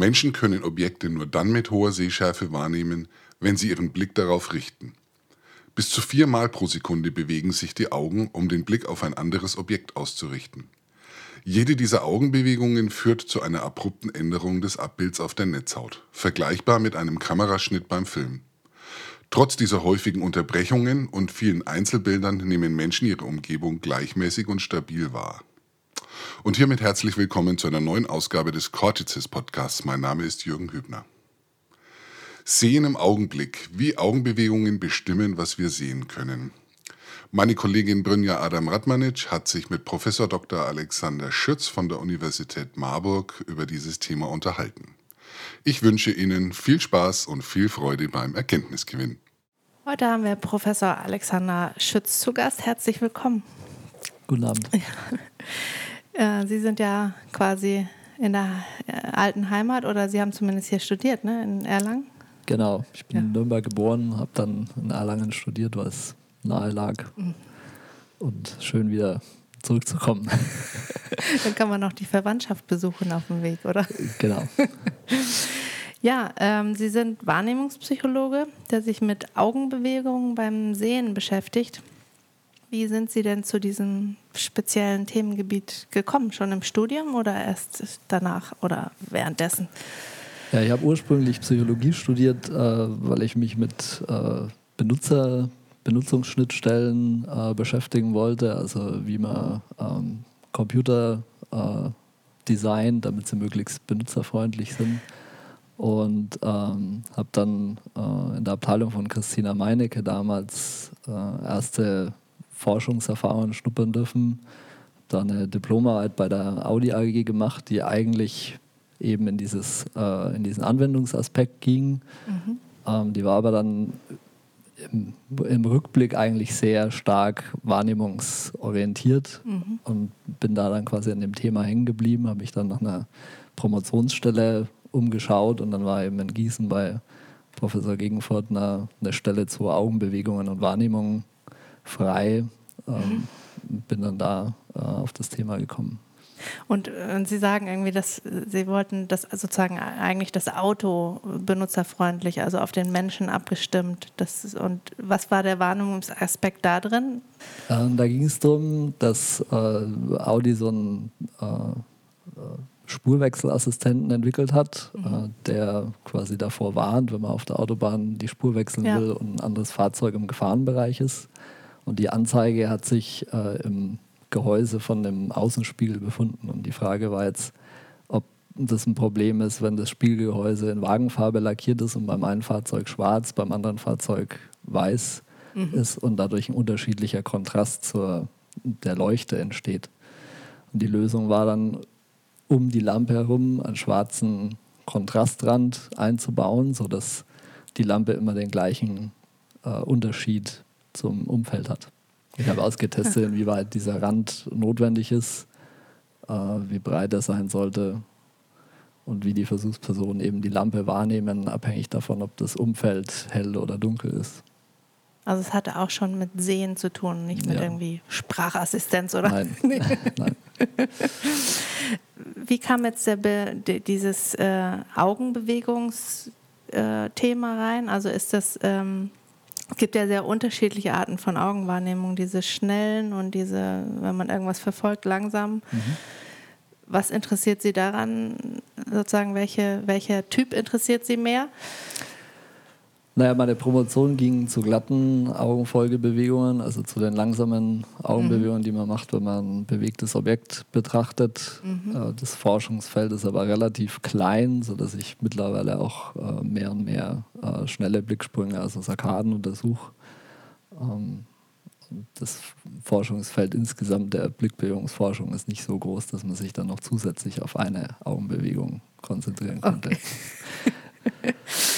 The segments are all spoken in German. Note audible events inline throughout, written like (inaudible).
Menschen können Objekte nur dann mit hoher Sehschärfe wahrnehmen, wenn sie ihren Blick darauf richten. Bis zu viermal pro Sekunde bewegen sich die Augen, um den Blick auf ein anderes Objekt auszurichten. Jede dieser Augenbewegungen führt zu einer abrupten Änderung des Abbilds auf der Netzhaut, vergleichbar mit einem Kameraschnitt beim Film. Trotz dieser häufigen Unterbrechungen und vielen Einzelbildern nehmen Menschen ihre Umgebung gleichmäßig und stabil wahr. Und hiermit herzlich willkommen zu einer neuen Ausgabe des Cortices Podcasts. Mein Name ist Jürgen Hübner. Sehen im Augenblick, wie Augenbewegungen bestimmen, was wir sehen können. Meine Kollegin Brynja Adam Radmanic hat sich mit Professor Dr. Alexander Schütz von der Universität Marburg über dieses Thema unterhalten. Ich wünsche Ihnen viel Spaß und viel Freude beim Erkenntnisgewinn. Heute haben wir Professor Alexander Schütz zu Gast. Herzlich willkommen. Guten Abend. Ja. (laughs) Sie sind ja quasi in der äh, alten Heimat oder Sie haben zumindest hier studiert, ne? in Erlangen. Genau, ich bin ja. in Nürnberg geboren, habe dann in Erlangen studiert, weil es nahe lag. Mhm. Und schön wieder zurückzukommen. (laughs) Dann kann man noch die Verwandtschaft besuchen auf dem Weg, oder? Genau. (laughs) Ja, ähm, Sie sind Wahrnehmungspsychologe, der sich mit Augenbewegungen beim Sehen beschäftigt. Wie sind Sie denn zu diesem speziellen Themengebiet gekommen? Schon im Studium oder erst danach oder währenddessen? Ja, ich habe ursprünglich Psychologie studiert, äh, weil ich mich mit äh, Benutzer, Benutzungsschnittstellen äh, beschäftigen wollte, also wie man ähm, Computer äh, designt, damit sie möglichst benutzerfreundlich sind. Und ähm, habe dann äh, in der Abteilung von Christina Meinecke damals äh, erste Forschungserfahrungen schnuppern dürfen. Habe da eine Diplomarbeit bei der Audi AG gemacht, die eigentlich eben in, dieses, äh, in diesen Anwendungsaspekt ging. Mhm. Ähm, die war aber dann im, im, Rückblick eigentlich sehr stark wahrnehmungsorientiert mhm. und bin da dann quasi an dem Thema hängen geblieben, habe mich dann nach einer Promotionsstelle umgeschaut und dann war eben in Gießen bei Professor Gegenfort eine, eine Stelle zu Augenbewegungen und Wahrnehmungen frei. Ähm, bin dann da äh, auf das Thema gekommen. Und, äh, und, Sie sagen irgendwie, dass Sie wollten das sozusagen eigentlich das Auto benutzerfreundlich, also auf den Menschen abgestimmt. Das, und was war der Wahrnehmungsaspekt da drin? Ähm, da ging es darum, dass äh, Audi so ein äh, äh, Spurwechselassistenten entwickelt hat, mhm. äh, der quasi davor warnt, wenn man auf der Autobahn die Spur wechseln ja. will und ein anderes Fahrzeug im Gefahrenbereich ist. Und die Anzeige hat sich äh, im Gehäuse von dem Außenspiegel befunden. Und die Frage war jetzt, ob das ein Problem ist, wenn das Spiegelgehäuse in Wagenfarbe lackiert ist und beim einen Fahrzeug schwarz, beim anderen Fahrzeug weiß mhm. ist und dadurch ein unterschiedlicher Kontrast zur der Leuchte entsteht. Und die Lösung war dann um die Lampe herum einen schwarzen Kontrastrand einzubauen, sodass die Lampe immer den gleichen äh, Unterschied zum Umfeld hat. Ich habe ausgetestet, inwieweit dieser Rand notwendig ist, äh, wie breit er sein sollte und wie die Versuchspersonen eben die Lampe wahrnehmen, abhängig davon, ob das Umfeld hell oder dunkel ist. Also es hatte auch schon mit Sehen zu tun, nicht mit ja. irgendwie Sprachassistenz oder? Nein. (laughs) Nein. Wie kam jetzt der, dieses äh, Augenbewegungsthema äh, rein? Also ist das, ähm, es gibt ja sehr unterschiedliche Arten von Augenwahrnehmung, diese schnellen und diese, wenn man irgendwas verfolgt, langsam. Mhm. Was interessiert Sie daran, sozusagen, welche, welcher Typ interessiert Sie mehr? Naja, meine Promotion ging zu glatten Augenfolgebewegungen, also zu den langsamen Augenbewegungen, mhm. die man macht, wenn man ein bewegtes Objekt betrachtet. Mhm. Äh, das Forschungsfeld ist aber relativ klein, sodass ich mittlerweile auch äh, mehr und mehr äh, schnelle Blicksprünge, also Sarkaden untersuche. Ähm, das Forschungsfeld insgesamt der Blickbewegungsforschung ist nicht so groß, dass man sich dann noch zusätzlich auf eine Augenbewegung konzentrieren könnte. Okay. (laughs)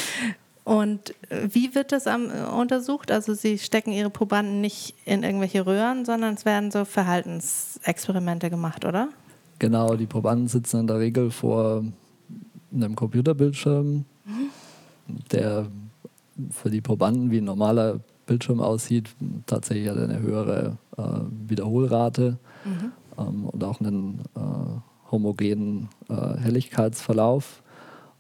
Und äh, wie wird das am, äh, untersucht? Also Sie stecken Ihre Probanden nicht in irgendwelche Röhren, sondern es werden so Verhaltensexperimente gemacht, oder? Genau, die Probanden sitzen in der Regel vor einem Computerbildschirm, der für die Probanden wie ein normaler Bildschirm aussieht, tatsächlich hat eine höhere äh, Wiederholrate mhm. ähm, und auch einen äh, homogenen äh, Helligkeitsverlauf.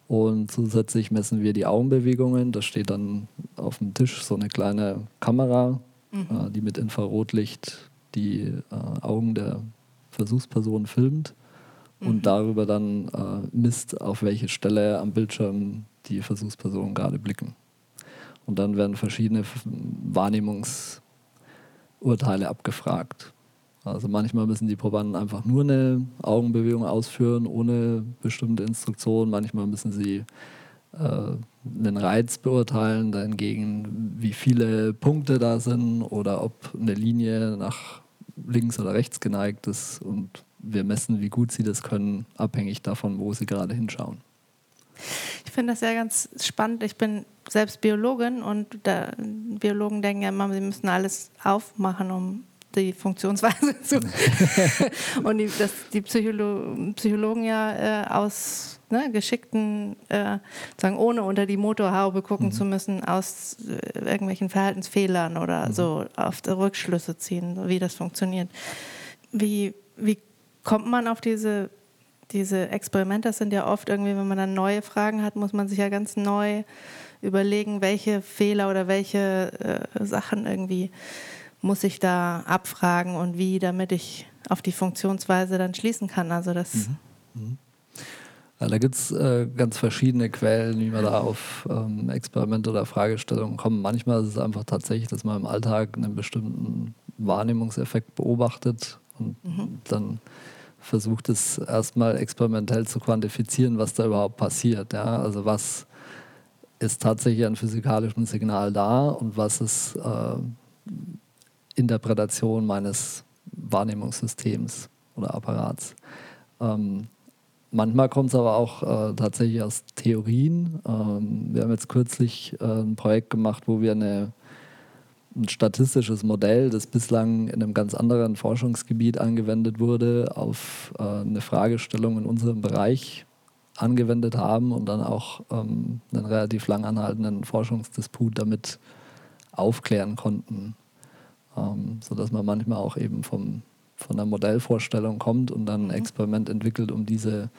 Und zusätzlich messen wir die Augenbewegungen. Da steht dann auf dem Tisch so eine kleine Kamera, mhm. äh, die mit Infrarotlicht die äh, Augen der Versuchsperson filmt und mhm. darüber dann äh, misst, auf welche Stelle am Bildschirm die Versuchspersonen gerade blicken. Und dann werden verschiedene Wahrnehmungsurteile abgefragt. Also manchmal müssen die Probanden einfach nur eine Augenbewegung ausführen, ohne bestimmte Instruktion. Manchmal müssen sie äh, einen Reiz beurteilen, dahingegen, wie viele Punkte da sind oder ob eine Linie nach links oder rechts geneigt ist. Und wir messen, wie gut sie das können, abhängig davon, wo sie gerade hinschauen. Ich finde das ja ganz spannend. Ich bin selbst Biologin und Biologen denken ja immer, sie müssen alles aufmachen, um die Funktionsweise (laughs) zu. (laughs) und die, das, die Psycholo Psychologen ja äh, aus ne, geschickten, äh, sagen, ohne unter die Motorhaube gucken mhm. zu müssen, aus äh, irgendwelchen Verhaltensfehlern oder mhm. so auf Rückschlüsse ziehen, wie das funktioniert. Wie, wie kommt man auf diese, diese Experimente? Das sind ja oft irgendwie, wenn man dann neue Fragen hat, muss man sich ja ganz neu überlegen, welche Fehler oder welche äh, Sachen irgendwie muss ich da abfragen und wie, damit ich auf die Funktionsweise dann schließen kann. Also das. Mhm. Mhm. Ja, da gibt es äh, ganz verschiedene Quellen, wie man da auf ähm, Experimente oder Fragestellungen kommt. Manchmal ist es einfach tatsächlich, dass man im Alltag einen bestimmten Wahrnehmungseffekt beobachtet und mhm. dann versucht es erstmal experimentell zu quantifizieren, was da überhaupt passiert. Ja? Also was ist tatsächlich an physikalischem Signal da und was ist äh, Interpretation meines Wahrnehmungssystems oder Apparats. Ähm, manchmal kommt es aber auch äh, tatsächlich aus Theorien. Ähm, wir haben jetzt kürzlich äh, ein Projekt gemacht, wo wir eine, ein statistisches Modell, das bislang in einem ganz anderen Forschungsgebiet angewendet wurde, auf äh, eine Fragestellung in unserem Bereich angewendet haben und dann auch ähm, einen relativ lang anhaltenden Forschungsdisput damit aufklären konnten ähm, sodass man manchmal auch eben vom, von der Modellvorstellung kommt und dann ein mhm. Experiment entwickelt, um diese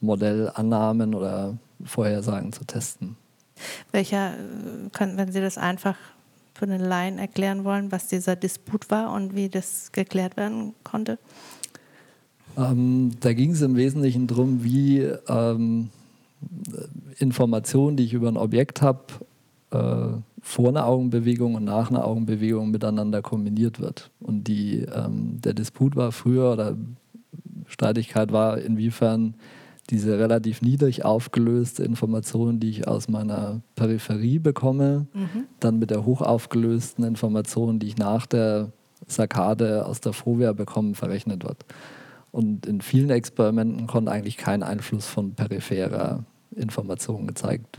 Modellannahmen oder Vorhersagen zu testen. Welcher, äh, können, wenn Sie das einfach für den Laien erklären wollen, was dieser Disput war und wie das geklärt werden konnte? Ähm, da ging es im Wesentlichen darum, wie ähm, Informationen, die ich über ein Objekt habe, äh, vor einer Augenbewegung und nach einer Augenbewegung miteinander kombiniert wird. Und die, ähm, der Disput war früher oder Streitigkeit war, inwiefern diese relativ niedrig aufgelöste Information, die ich aus meiner Peripherie bekomme, mhm. dann mit der hoch aufgelösten Information, die ich nach der Saccade aus der Fovea bekomme, verrechnet wird. Und in vielen Experimenten konnte eigentlich kein Einfluss von peripherer Information gezeigt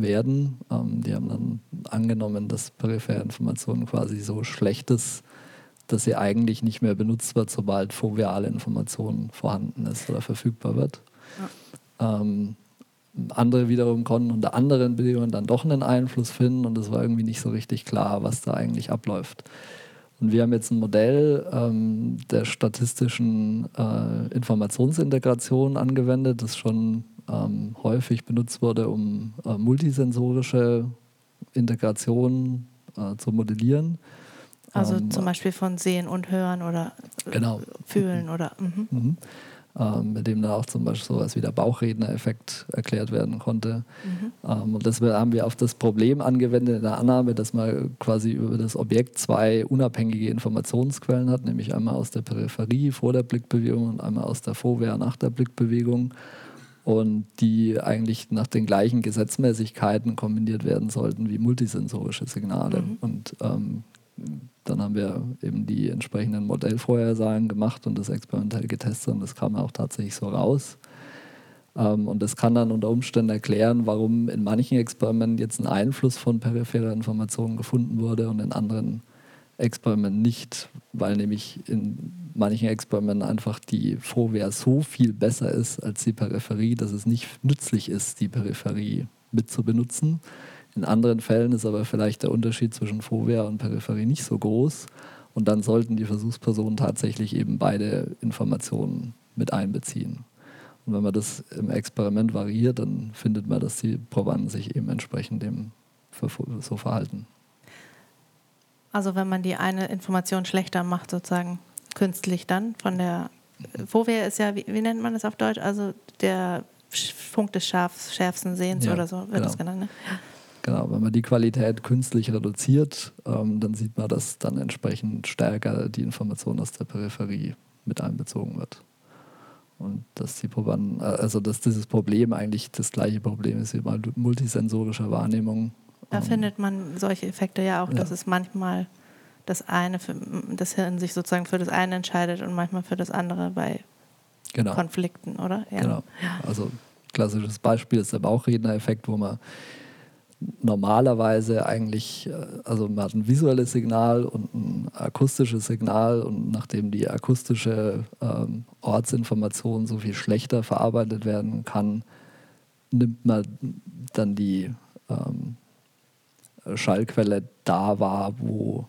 werden. Ähm, die haben dann angenommen, dass periphere Information quasi so schlecht ist, dass sie eigentlich nicht mehr benutzt wird, sobald foveale Information vorhanden ist oder verfügbar wird. Ja. Ähm, andere wiederum konnten unter anderen Bedingungen dann doch einen Einfluss finden und es war irgendwie nicht so richtig klar, was da eigentlich abläuft. Und wir haben jetzt ein Modell ähm, der statistischen äh, Informationsintegration angewendet, das schon ähm, häufig benutzt wurde, um äh, multisensorische Integration äh, zu modellieren. Also ähm, zum Beispiel von Sehen und Hören oder genau. Fühlen oder. Mhm. Mhm. Ähm, mit dem da auch zum Beispiel sowas wie der Bauchredner-Effekt erklärt werden konnte. Mhm. Ähm, und das haben wir auf das Problem angewendet in der Annahme, dass man quasi über das Objekt zwei unabhängige Informationsquellen hat, nämlich einmal aus der Peripherie vor der Blickbewegung und einmal aus der Vorwehr nach der Blickbewegung und die eigentlich nach den gleichen Gesetzmäßigkeiten kombiniert werden sollten wie multisensorische Signale. Mhm. Und ähm, dann haben wir eben die entsprechenden Modellvorhersagen gemacht und das experimentell getestet und das kam auch tatsächlich so raus. Ähm, und das kann dann unter Umständen erklären, warum in manchen Experimenten jetzt ein Einfluss von peripherer Information gefunden wurde und in anderen Experimenten nicht, weil nämlich in manchen Experimenten einfach die Vorwehr so viel besser ist als die Peripherie, dass es nicht nützlich ist, die Peripherie mit zu benutzen. In anderen Fällen ist aber vielleicht der Unterschied zwischen Vorwehr und Peripherie nicht so groß. Und dann sollten die Versuchspersonen tatsächlich eben beide Informationen mit einbeziehen. Und wenn man das im Experiment variiert, dann findet man, dass die Probanden sich eben entsprechend dem so verhalten. Also wenn man die eine Information schlechter macht, sozusagen künstlich dann von der Fovea ist ja, wie, wie, nennt man das auf Deutsch? Also der Punkt des Scharf, schärfsten Sehens ja, oder so wird genau. das genannt. Ne? Genau, wenn man die Qualität künstlich reduziert, ähm, dann sieht man, dass dann entsprechend stärker die Information aus der Peripherie mit einbezogen wird. Und dass die Probanden, äh, also dass dieses Problem eigentlich das gleiche Problem ist wie bei multisensorischer Wahrnehmung. Da ähm, findet man solche Effekte ja auch, ja. dass es manchmal das eine, für, das Hirn sich sozusagen für das eine entscheidet und manchmal für das andere bei genau. Konflikten, oder? Ja. Genau. Also klassisches Beispiel ist der Bauchredner-Effekt, wo man normalerweise eigentlich, äh, also man hat ein visuelles Signal und ein akustisches Signal und nachdem die akustische ähm, Ortsinformation so viel schlechter verarbeitet werden kann, nimmt man dann die ähm, Schallquelle da wahr, wo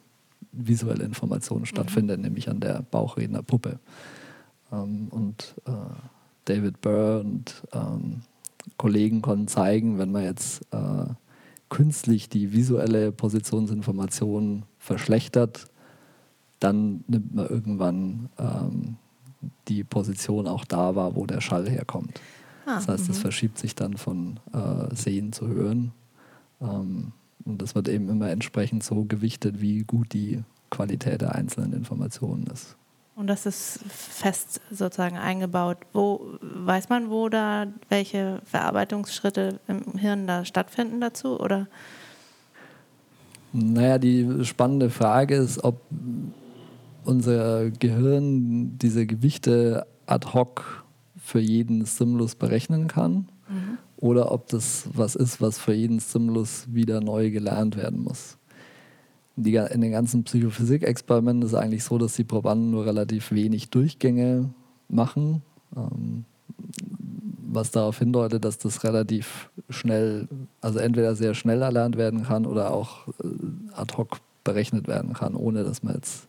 visuelle Informationen mhm. stattfindet, nämlich an der Bauchrednerpuppe. Ähm, und äh, David Burr und ähm, Kollegen konnten zeigen, wenn man jetzt äh, künstlich die visuelle Positionsinformation verschlechtert, dann nimmt man irgendwann ähm, die Position auch da wahr, wo der Schall herkommt. Ah, das heißt, es mhm. verschiebt sich dann von äh, Sehen zu Hören. Ähm, und das wird eben immer entsprechend so gewichtet, wie gut die Qualität der einzelnen Informationen ist. Und das ist fest sozusagen eingebaut. Wo weiß man, wo da welche Verarbeitungsschritte im Hirn da stattfinden dazu? Oder? Naja, die spannende Frage ist, ob unser Gehirn diese Gewichte ad hoc für jeden Stimulus berechnen kann mhm. Oder ob das was ist, was für jeden Stimulus wieder neu gelernt werden muss die, in den ganzen Psychophysik-Experimenten ist es eigentlich so, dass die Probanden nur relativ wenig Durchgänge machen, ähm, was darauf hindeutet, dass das relativ schnell, also entweder sehr schnell erlernt werden kann oder auch äh, ad hoc berechnet werden kann, ohne dass man jetzt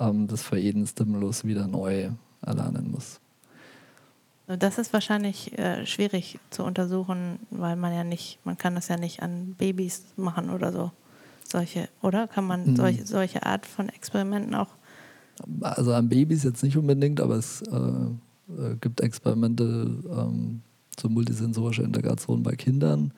ähm, das für jeden Stimulus wieder neu erlernen muss. Das ist wahrscheinlich äh, schwierig zu untersuchen, weil man ja nicht, man kann das ja nicht an Babys machen oder so solche, oder? Kann man mhm. solche, solche Art von Experimenten auch? Also an Babys jetzt nicht unbedingt, aber es äh, äh gibt Experimente ähm, zur multisensorischen Integration bei Kindern.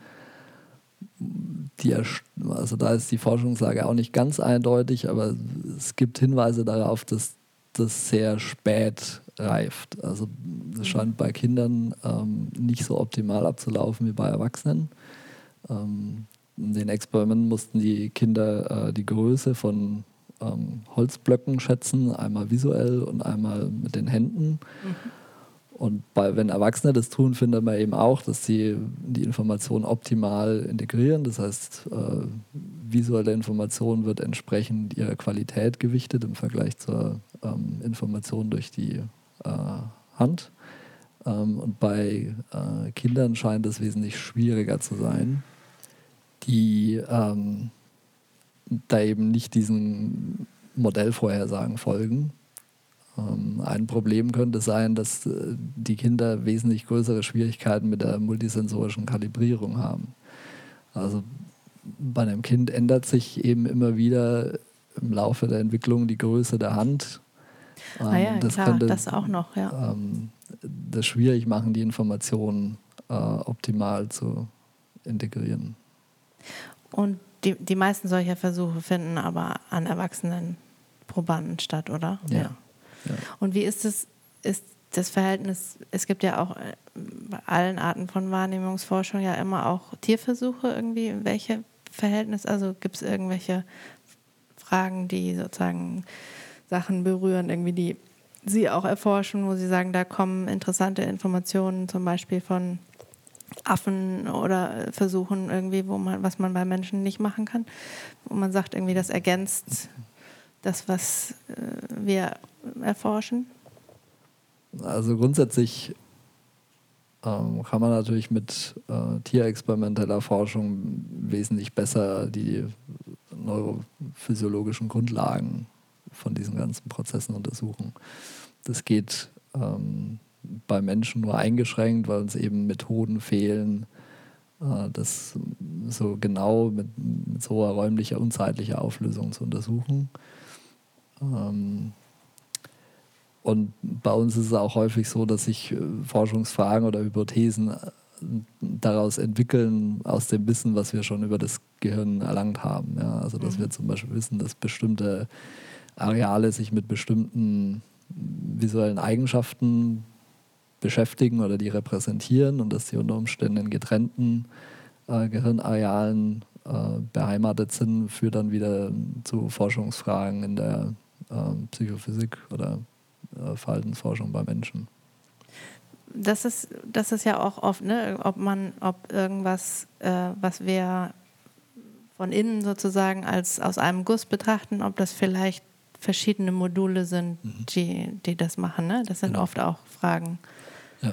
Die, also da ist die Forschungslage auch nicht ganz eindeutig, aber es gibt Hinweise darauf, dass das sehr spät reift. Also mhm. scheint bei Kindern ähm, nicht so optimal abzulaufen wie bei Erwachsenen. Ähm, in den Experimenten mussten die Kinder äh, die Größe von ähm, Holzblöcken schätzen, einmal visuell und einmal mit den Händen. Mhm. Und bei, wenn Erwachsene das tun, findet man eben auch, dass sie die Information optimal integrieren. Das heißt, äh, visuelle Information wird entsprechend ihrer Qualität gewichtet im Vergleich zur ähm, Information durch die äh, Hand. Ähm, und bei äh, Kindern scheint es wesentlich schwieriger zu sein die ähm, da eben nicht diesen Modellvorhersagen folgen. Ähm, ein Problem könnte sein, dass äh, die Kinder wesentlich größere Schwierigkeiten mit der multisensorischen Kalibrierung haben. Also bei einem Kind ändert sich eben immer wieder im Laufe der Entwicklung die Größe der Hand. Ähm, ah ja, das klar, könnte das auch noch, ja. Ähm, das schwierig machen, die Informationen äh, optimal zu integrieren. Und die, die meisten solcher Versuche finden aber an erwachsenen Probanden statt, oder? Ja. ja. Und wie ist es, ist das Verhältnis, es gibt ja auch äh, bei allen Arten von Wahrnehmungsforschung ja immer auch Tierversuche irgendwie, welche Verhältnis, also gibt es irgendwelche Fragen, die sozusagen Sachen berühren, irgendwie die Sie auch erforschen, wo Sie sagen, da kommen interessante Informationen zum Beispiel von Affen oder versuchen irgendwie, wo man, was man bei Menschen nicht machen kann, wo man sagt, irgendwie das ergänzt das, was äh, wir erforschen? Also grundsätzlich ähm, kann man natürlich mit äh, tierexperimenteller Forschung wesentlich besser die neurophysiologischen Grundlagen von diesen ganzen Prozessen untersuchen. Das geht ähm, bei Menschen nur eingeschränkt, weil uns eben Methoden fehlen, äh, das so genau mit, mit so räumlicher und zeitlicher Auflösung zu untersuchen. Ähm, und bei uns ist es auch häufig so, dass sich äh, Forschungsfragen oder Hypothesen äh, daraus entwickeln, aus dem Wissen, was wir schon über das Gehirn erlangt haben. Ja, also, dass mhm. wir zum Beispiel wissen, dass bestimmte Areale sich mit bestimmten visuellen Eigenschaften beschäftigen oder die repräsentieren und dass sie unter Umständen in getrennten äh, Gehirnarealen äh, beheimatet sind, führt dann wieder zu Forschungsfragen in der äh, Psychophysik oder äh, Verhaltensforschung bei Menschen. Das ist, das ist ja auch oft, ne, ob man, ob irgendwas, äh, was wir von innen sozusagen als aus einem Guss betrachten, ob das vielleicht verschiedene Module sind, mhm. die, die das machen. Ne? Das sind genau. oft auch Fragen. Ja.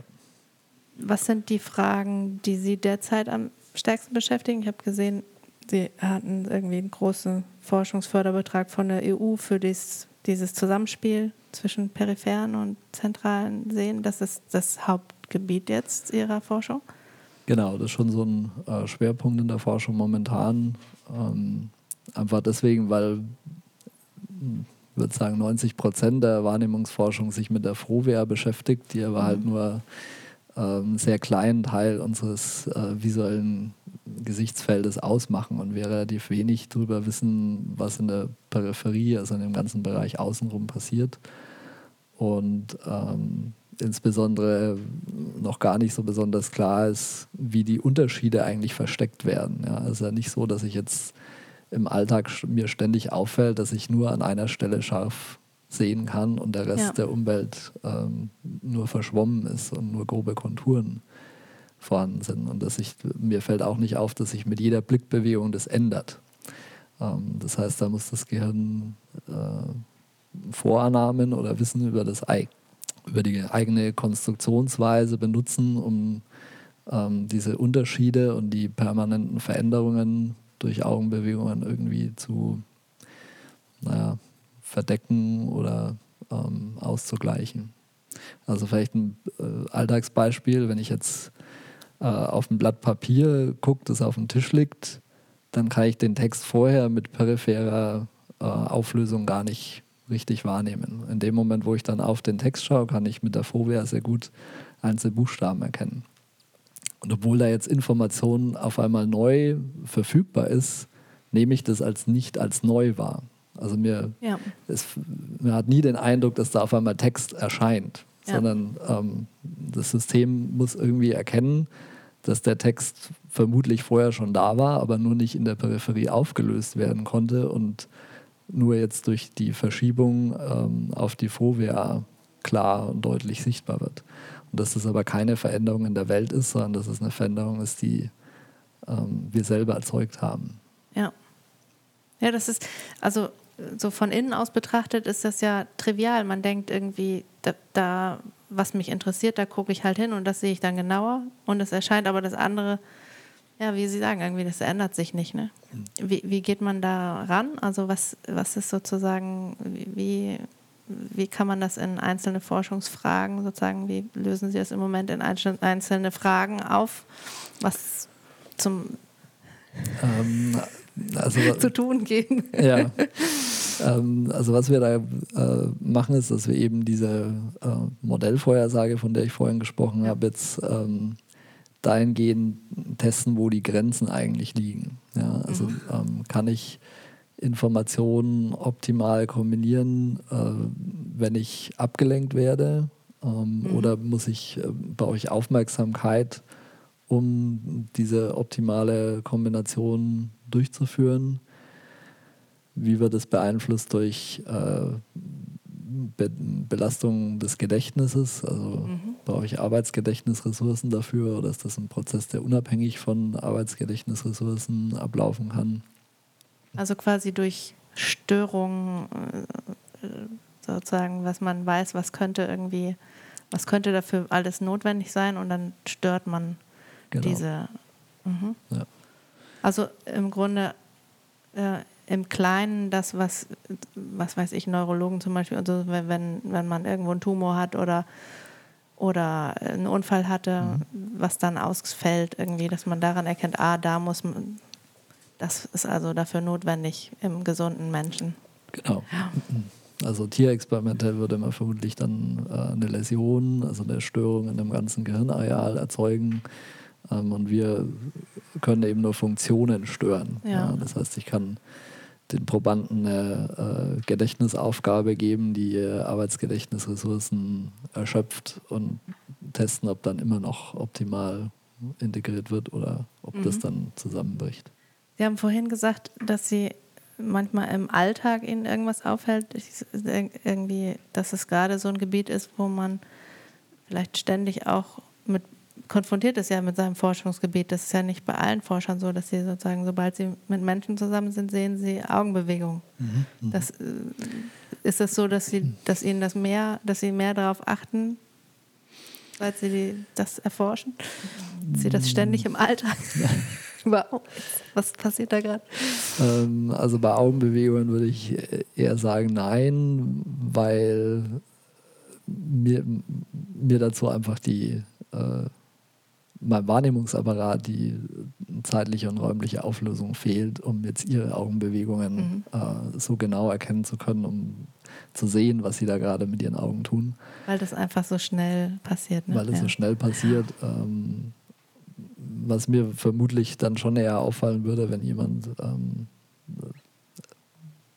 Was sind die Fragen, die Sie derzeit am stärksten beschäftigen? Ich habe gesehen, Sie hatten irgendwie einen großen Forschungsförderbetrag von der EU für dies, dieses Zusammenspiel zwischen peripheren und zentralen Seen. Das ist das Hauptgebiet jetzt Ihrer Forschung? Genau, das ist schon so ein äh, Schwerpunkt in der Forschung momentan. Ähm, einfach deswegen, weil ich würde sagen, 90 Prozent der Wahrnehmungsforschung sich mit der Frohwehr beschäftigt, die aber halt mhm. halt nur einen ähm, sehr kleinen Teil unseres äh, visuellen Gesichtsfeldes ausmachen und wir relativ wenig darüber wissen, was in der Peripherie, also in dem ganzen Bereich außenrum passiert. Und ähm, insbesondere noch gar nicht so besonders klar ist, wie die Unterschiede eigentlich versteckt werden. Ja, es ist ja nicht so, dass ich jetzt im Alltag mir ständig auffällt, dass ich nur an einer Stelle scharf sehen kann und der Rest ja. der Umwelt ähm, nur verschwommen ist und nur grobe Konturen vorhanden sind. Und dass ich, mir fällt auch nicht auf, dass sich mit jeder Blickbewegung das ändert. Ähm, das heißt, da muss das Gehirn äh, Vorannahmen oder Wissen über, das, über die eigene Konstruktionsweise benutzen, um ähm, diese Unterschiede und die permanenten Veränderungen durch Augenbewegungen irgendwie zu naja, verdecken oder ähm, auszugleichen. Also vielleicht ein äh, Alltagsbeispiel, wenn ich jetzt äh, auf ein Blatt Papier gucke, das auf dem Tisch liegt, dann kann ich den Text vorher mit peripherer äh, Auflösung gar nicht richtig wahrnehmen. In dem Moment, wo ich dann auf den Text schaue, kann ich mit der Fovea sehr gut einzelne Buchstaben erkennen. Und obwohl da jetzt Information auf einmal neu verfügbar ist, nehme ich das als nicht als neu wahr. Also mir, ja. es, mir hat nie den Eindruck, dass da auf einmal Text erscheint, ja. sondern ähm, das System muss irgendwie erkennen, dass der Text vermutlich vorher schon da war, aber nur nicht in der Peripherie aufgelöst werden konnte und nur jetzt durch die Verschiebung ähm, auf die Fovea klar und deutlich sichtbar wird. Und dass das aber keine Veränderung in der Welt ist, sondern dass es eine Veränderung ist, die ähm, wir selber erzeugt haben. Ja. Ja, das ist, also so von innen aus betrachtet, ist das ja trivial. Man denkt irgendwie, da, da was mich interessiert, da gucke ich halt hin und das sehe ich dann genauer. Und es erscheint aber das andere, ja, wie Sie sagen, irgendwie, das ändert sich nicht. Ne? Wie, wie geht man da ran? Also was, was ist sozusagen, wie, wie kann man das in einzelne Forschungsfragen sozusagen, wie lösen Sie das im Moment in einzelne Fragen auf, was zum ähm, also, (laughs) zu tun gehen? Ja. (laughs) Ähm, also was wir da äh, machen, ist, dass wir eben diese äh, Modellvorhersage, von der ich vorhin gesprochen habe, jetzt ähm, dahingehend testen, wo die Grenzen eigentlich liegen. Ja, also mhm. ähm, kann ich Informationen optimal kombinieren, äh, wenn ich abgelenkt werde? Ähm, mhm. Oder muss ich, äh, brauche ich Aufmerksamkeit, um diese optimale Kombination durchzuführen? Wie wird es beeinflusst durch äh, Be Belastung des Gedächtnisses? Also mhm. brauche ich Arbeitsgedächtnisressourcen dafür oder ist das ein Prozess, der unabhängig von Arbeitsgedächtnisressourcen ablaufen kann? Also quasi durch Störungen äh, sozusagen, was man weiß, was könnte irgendwie, was könnte dafür alles notwendig sein und dann stört man genau. diese. Mhm. Ja. Also im Grunde äh, im Kleinen das, was, was weiß ich, Neurologen zum Beispiel, also wenn, wenn man irgendwo einen Tumor hat oder oder einen Unfall hatte, mhm. was dann ausfällt, irgendwie, dass man daran erkennt, ah, da muss man, das ist also dafür notwendig im gesunden Menschen. Genau. Ja. Also tierexperimentell würde man vermutlich dann äh, eine Läsion, also eine Störung in dem ganzen Gehirnareal erzeugen. Ähm, und wir können eben nur Funktionen stören. Ja. Ja, das heißt, ich kann den Probanden eine äh, Gedächtnisaufgabe geben, die Arbeitsgedächtnisressourcen erschöpft und testen, ob dann immer noch optimal integriert wird oder ob mhm. das dann zusammenbricht. Sie haben vorhin gesagt, dass Sie manchmal im Alltag Ihnen irgendwas auffällt. irgendwie, dass es gerade so ein Gebiet ist, wo man vielleicht ständig auch mit konfrontiert ist ja mit seinem Forschungsgebiet. Das ist ja nicht bei allen Forschern so, dass sie sozusagen, sobald sie mit Menschen zusammen sind, sehen sie Augenbewegungen. Mhm, mhm. das, äh, ist das so, dass sie, dass ihnen das mehr, dass sie mehr darauf achten, weil sie die, das erforschen? Sie das ständig im Alltag? (laughs) Was passiert da gerade? Ähm, also bei Augenbewegungen würde ich eher sagen nein, weil mir, mir dazu einfach die äh, mein Wahrnehmungsapparat die zeitliche und räumliche Auflösung fehlt, um jetzt ihre Augenbewegungen mhm. äh, so genau erkennen zu können, um zu sehen, was sie da gerade mit ihren Augen tun. Weil das einfach so schnell passiert. Ne? Weil es ja. so schnell passiert. Ähm, was mir vermutlich dann schon eher auffallen würde, wenn jemand ähm,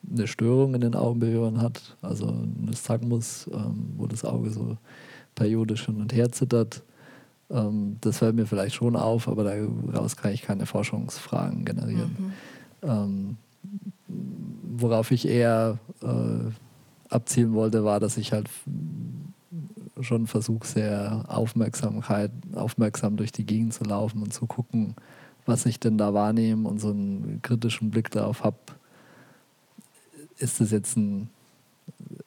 eine Störung in den Augenbewegungen hat, also ein Nystagmus, ähm, wo das Auge so periodisch hin und her zittert, ähm, das fällt mir vielleicht schon auf, aber daraus kann ich keine Forschungsfragen generieren. Mhm. Ähm, worauf ich eher äh, abzielen wollte, war, dass ich halt schon versuche, sehr Aufmerksamkeit, aufmerksam durch die Gegend zu laufen und zu gucken, was ich denn da wahrnehme und so einen kritischen Blick darauf habe, ist das jetzt ein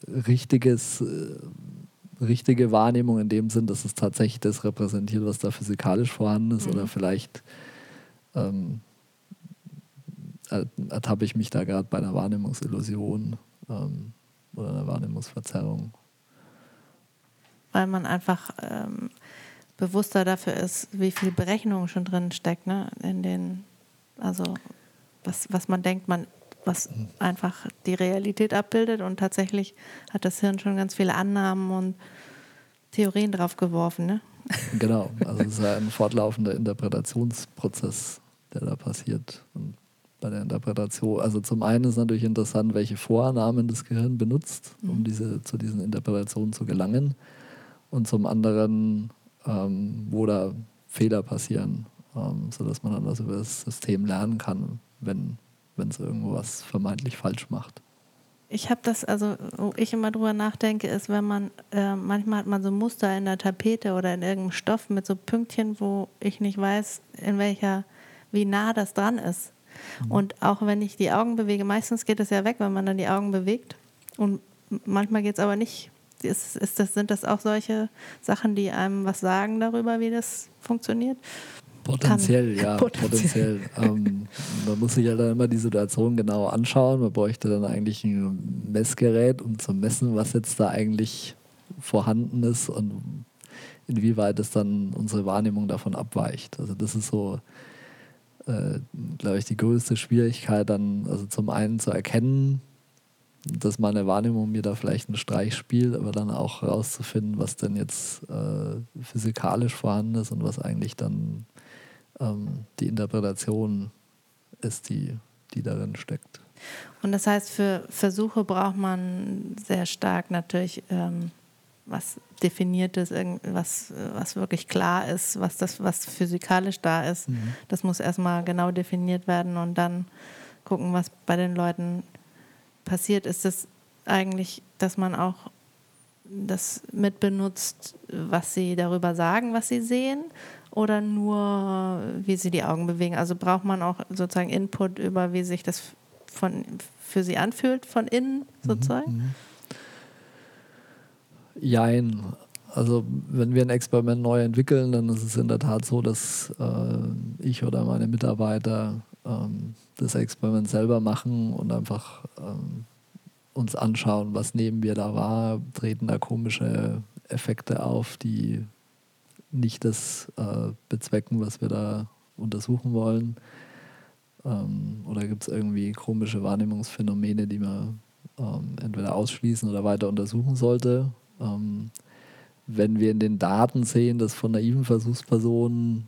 richtiges äh, richtige Wahrnehmung in dem Sinn, dass es tatsächlich das repräsentiert, was da physikalisch vorhanden ist, mhm. oder vielleicht ähm, ertappe ich mich da gerade bei einer Wahrnehmungsillusion ähm, oder einer Wahrnehmungsverzerrung. Weil man einfach ähm, bewusster dafür ist, wie viel Berechnung schon drin steckt, ne? In den, also was, was man denkt, man was einfach die Realität abbildet und tatsächlich hat das Hirn schon ganz viele Annahmen und Theorien drauf geworfen. Ne? Genau, also es ist ein fortlaufender Interpretationsprozess, der da passiert. Und bei der Interpretation, also zum einen ist natürlich interessant, welche Vorannahmen das Gehirn benutzt, um mhm. diese, zu diesen Interpretationen zu gelangen. Und zum anderen, ähm, wo da Fehler passieren, ähm, sodass man dann was über das System lernen kann, wenn wenn es irgendwas vermeintlich falsch macht. Ich habe das, also wo ich immer drüber nachdenke, ist, wenn man, äh, manchmal hat man so Muster in der Tapete oder in irgendeinem Stoff mit so Pünktchen, wo ich nicht weiß, in welcher, wie nah das dran ist. Mhm. Und auch wenn ich die Augen bewege, meistens geht es ja weg, wenn man dann die Augen bewegt. Und manchmal geht es aber nicht. Ist, ist das, sind das auch solche Sachen, die einem was sagen darüber, wie das funktioniert? Potenziell, kann. ja, (laughs) potenziell. ähm, man muss sich ja dann immer die Situation genau anschauen. Man bräuchte dann eigentlich ein Messgerät, um zu messen, was jetzt da eigentlich vorhanden ist und inwieweit es dann unsere Wahrnehmung davon abweicht. Also das ist so, äh, glaube ich, die größte Schwierigkeit dann, also zum einen zu erkennen, dass meine Wahrnehmung mir da vielleicht einen Streich spielt, aber dann auch herauszufinden, was denn jetzt äh, physikalisch vorhanden ist und was eigentlich dann ähm, die Interpretation ist, die, die darin steckt. Und das heißt, für Versuche braucht man sehr stark natürlich ähm, was Definiertes, was, was wirklich klar ist, was, das, was physikalisch da ist. Mhm. Das muss erstmal genau definiert werden und dann gucken, was bei den Leuten passiert. Ist es eigentlich, dass man auch das mitbenutzt, was sie darüber sagen, was sie sehen? Oder nur, wie sie die Augen bewegen? Also braucht man auch sozusagen Input über, wie sich das von, für sie anfühlt, von innen sozusagen? Mhm. Jein. Also wenn wir ein Experiment neu entwickeln, dann ist es in der Tat so, dass äh, ich oder meine Mitarbeiter ähm, das Experiment selber machen und einfach ähm, uns anschauen, was nehmen wir da wahr, treten da komische Effekte auf, die nicht das äh, bezwecken, was wir da untersuchen wollen? Ähm, oder gibt es irgendwie komische Wahrnehmungsphänomene, die man ähm, entweder ausschließen oder weiter untersuchen sollte? Ähm, wenn wir in den Daten sehen, dass von naiven Versuchspersonen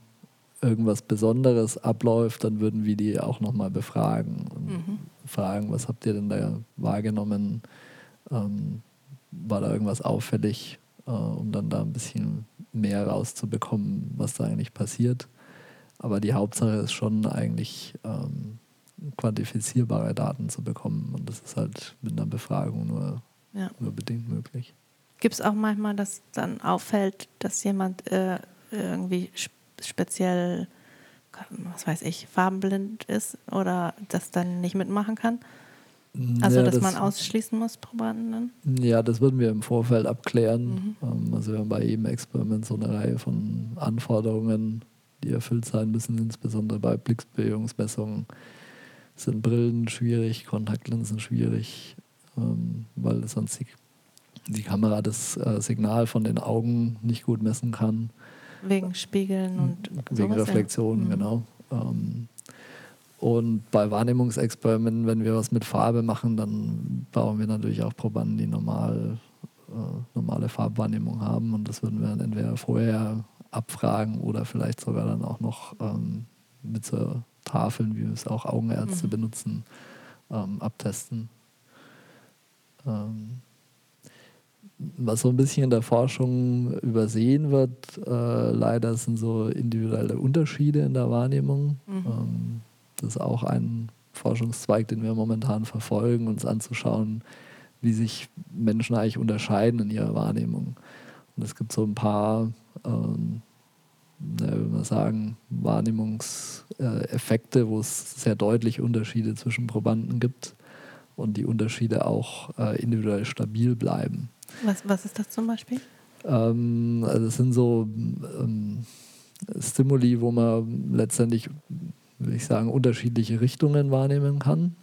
irgendwas Besonderes abläuft, dann würden wir die auch nochmal befragen und mhm. fragen, was habt ihr denn da wahrgenommen? Ähm, war da irgendwas auffällig, äh, um dann da ein bisschen mehr rauszubekommen, was da eigentlich passiert. Aber die Hauptsache ist schon eigentlich ähm, quantifizierbare Daten zu bekommen und das ist halt mit einer Befragung nur, ja. nur bedingt möglich. Gibt es auch manchmal, dass dann auffällt, dass jemand äh, irgendwie speziell, was weiß ich, farbenblind ist oder das dann nicht mitmachen kann? Also, ja, dass das, man ausschließen muss, Probanden? Ja, das würden wir im Vorfeld abklären. Mhm. Ähm, also, wir haben bei jedem Experiment so eine Reihe von Anforderungen, die erfüllt sein müssen, insbesondere bei Blicksbewegungsmessungen. Sind Brillen schwierig, Kontaktlinsen schwierig, ähm, weil sonst die die Kamera das äh, Signal von den Augen nicht gut messen kann. Wegen Spiegeln und wegen Reflexionen, ja. Mhm. genau. Ähm, und bei Wahrnehmungsexperimenten, wenn wir was mit Farbe machen, dann brauchen wir natürlich auch Probanden, die normal, äh, normale Farbwahrnehmung haben. Und das würden wir dann entweder vorher abfragen oder vielleicht sogar dann auch noch ähm, mit so Tafeln, wie wir es auch Augenärzte mhm. benutzen, ähm, abtesten. Ähm, was so ein bisschen in der Forschung übersehen wird, äh, leider sind so individuelle Unterschiede in der Wahrnehmung. Mhm. Ähm, das ist auch ein Forschungszweig, den wir momentan verfolgen, uns anzuschauen, wie sich Menschen eigentlich unterscheiden in ihrer Wahrnehmung. Und es gibt so ein paar, ähm, ja, würde man sagen, Wahrnehmungseffekte, wo es sehr deutliche Unterschiede zwischen Probanden gibt und die Unterschiede auch äh, individuell stabil bleiben. Was, was ist das zum Beispiel? Ähm, also es sind so ähm, Stimuli, wo man letztendlich, würde ich sagen, unterschiedliche Richtungen wahrnehmen kann.